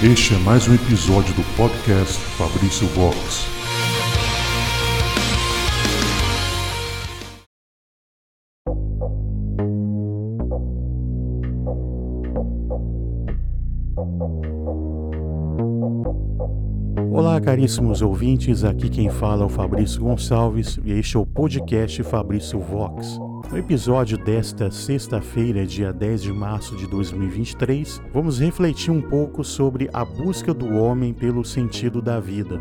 Este é mais um episódio do podcast Fabrício Vox. Olá, caríssimos ouvintes, aqui quem fala é o Fabrício Gonçalves e este é o podcast Fabrício Vox. No episódio desta sexta-feira, dia 10 de março de 2023, vamos refletir um pouco sobre a busca do homem pelo sentido da vida.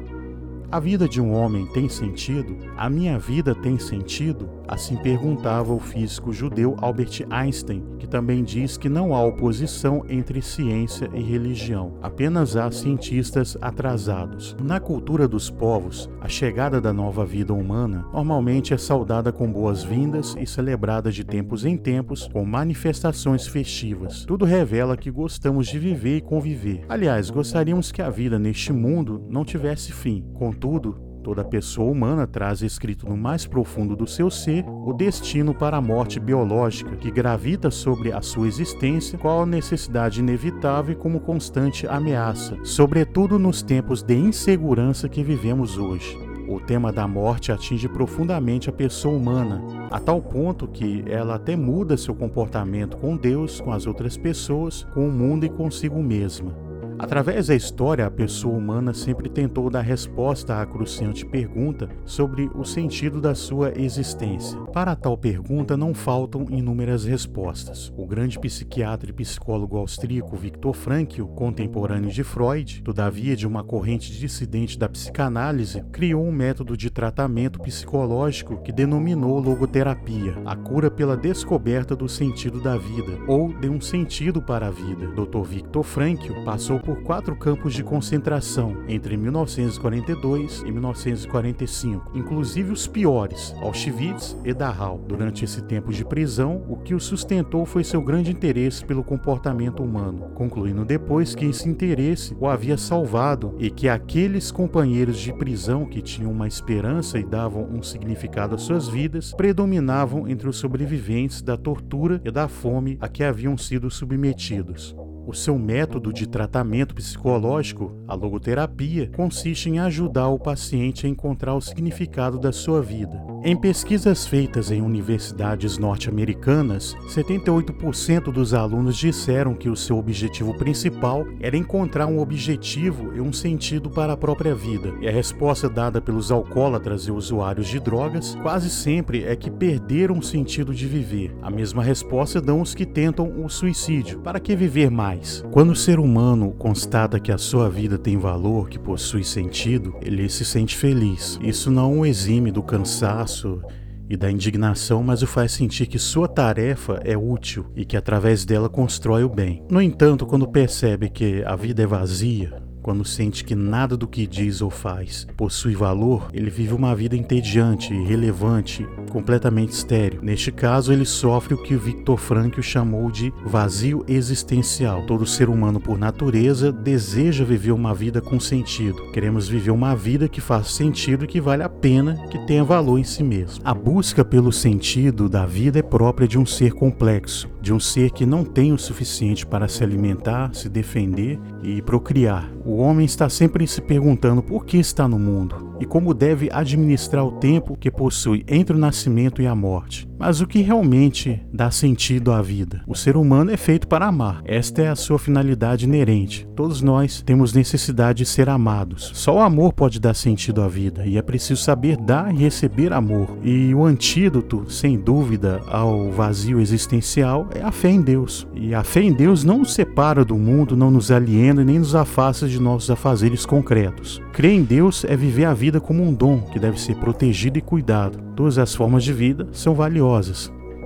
A vida de um homem tem sentido? A minha vida tem sentido? Assim perguntava o físico judeu Albert Einstein, que também diz que não há oposição entre ciência e religião, apenas há cientistas atrasados. Na cultura dos povos, a chegada da nova vida humana normalmente é saudada com boas-vindas e celebrada de tempos em tempos com manifestações festivas. Tudo revela que gostamos de viver e conviver. Aliás, gostaríamos que a vida neste mundo não tivesse fim. Contudo, Toda pessoa humana traz escrito no mais profundo do seu ser o destino para a morte biológica que gravita sobre a sua existência, qual necessidade inevitável e como constante ameaça, sobretudo nos tempos de insegurança que vivemos hoje. O tema da morte atinge profundamente a pessoa humana, a tal ponto que ela até muda seu comportamento com Deus, com as outras pessoas, com o mundo e consigo mesma. Através da história, a pessoa humana sempre tentou dar resposta à cruciante pergunta sobre o sentido da sua existência. Para tal pergunta, não faltam inúmeras respostas. O grande psiquiatra e psicólogo austríaco Viktor Frankl, contemporâneo de Freud, todavia de uma corrente dissidente da psicanálise, criou um método de tratamento psicológico que denominou logoterapia, a cura pela descoberta do sentido da vida, ou de um sentido para a vida. Dr. Viktor Frankl passou por quatro campos de concentração entre 1942 e 1945, inclusive os piores, Auschwitz e Dachau. Durante esse tempo de prisão, o que o sustentou foi seu grande interesse pelo comportamento humano, concluindo depois que esse interesse o havia salvado e que aqueles companheiros de prisão que tinham uma esperança e davam um significado às suas vidas predominavam entre os sobreviventes da tortura e da fome a que haviam sido submetidos. O seu método de tratamento psicológico, a logoterapia, consiste em ajudar o paciente a encontrar o significado da sua vida. Em pesquisas feitas em universidades norte-americanas, 78% dos alunos disseram que o seu objetivo principal era encontrar um objetivo e um sentido para a própria vida. E a resposta dada pelos alcoólatras e usuários de drogas quase sempre é que perderam o sentido de viver. A mesma resposta dão os que tentam o suicídio. Para que viver mais? Mais. Quando o ser humano constata que a sua vida tem valor, que possui sentido, ele se sente feliz. Isso não o exime do cansaço e da indignação, mas o faz sentir que sua tarefa é útil e que através dela constrói o bem. No entanto, quando percebe que a vida é vazia, quando sente que nada do que diz ou faz possui valor, ele vive uma vida entediante, irrelevante, completamente estéril. Neste caso, ele sofre o que Victor Frankl chamou de vazio existencial. Todo ser humano, por natureza, deseja viver uma vida com sentido. Queremos viver uma vida que faça sentido e que vale a pena, que tenha valor em si mesmo. A busca pelo sentido da vida é própria de um ser complexo, de um ser que não tem o suficiente para se alimentar, se defender e procriar. O homem está sempre se perguntando por que está no mundo e como deve administrar o tempo que possui entre o nascimento e a morte. Mas o que realmente dá sentido à vida? O ser humano é feito para amar. Esta é a sua finalidade inerente. Todos nós temos necessidade de ser amados. Só o amor pode dar sentido à vida e é preciso saber dar e receber amor. E o antídoto, sem dúvida, ao vazio existencial é a fé em Deus. E a fé em Deus não nos separa do mundo, não nos aliena e nem nos afasta de nossos afazeres concretos. Crer em Deus é viver a vida como um dom que deve ser protegido e cuidado. Todas as formas de vida são valiosas.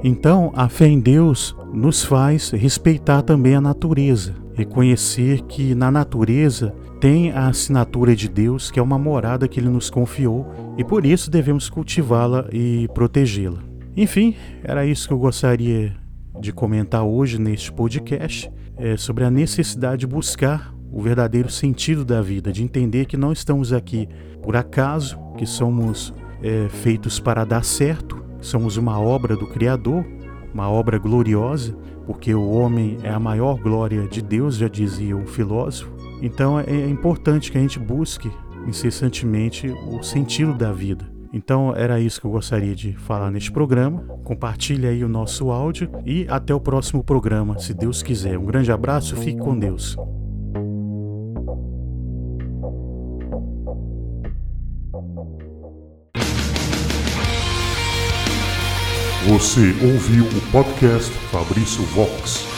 Então, a fé em Deus nos faz respeitar também a natureza, reconhecer que na natureza tem a assinatura de Deus, que é uma morada que ele nos confiou, e por isso devemos cultivá-la e protegê-la. Enfim, era isso que eu gostaria de comentar hoje neste podcast é, sobre a necessidade de buscar o verdadeiro sentido da vida, de entender que não estamos aqui por acaso, que somos é, feitos para dar certo, somos uma obra do Criador, uma obra gloriosa, porque o homem é a maior glória de Deus, já dizia um filósofo, Então é, é importante que a gente busque incessantemente o sentido da vida. Então era isso que eu gostaria de falar neste programa. Compartilhe aí o nosso áudio e até o próximo programa, se Deus quiser. Um grande abraço, fique com Deus. Você ouviu o podcast Fabrício Vox.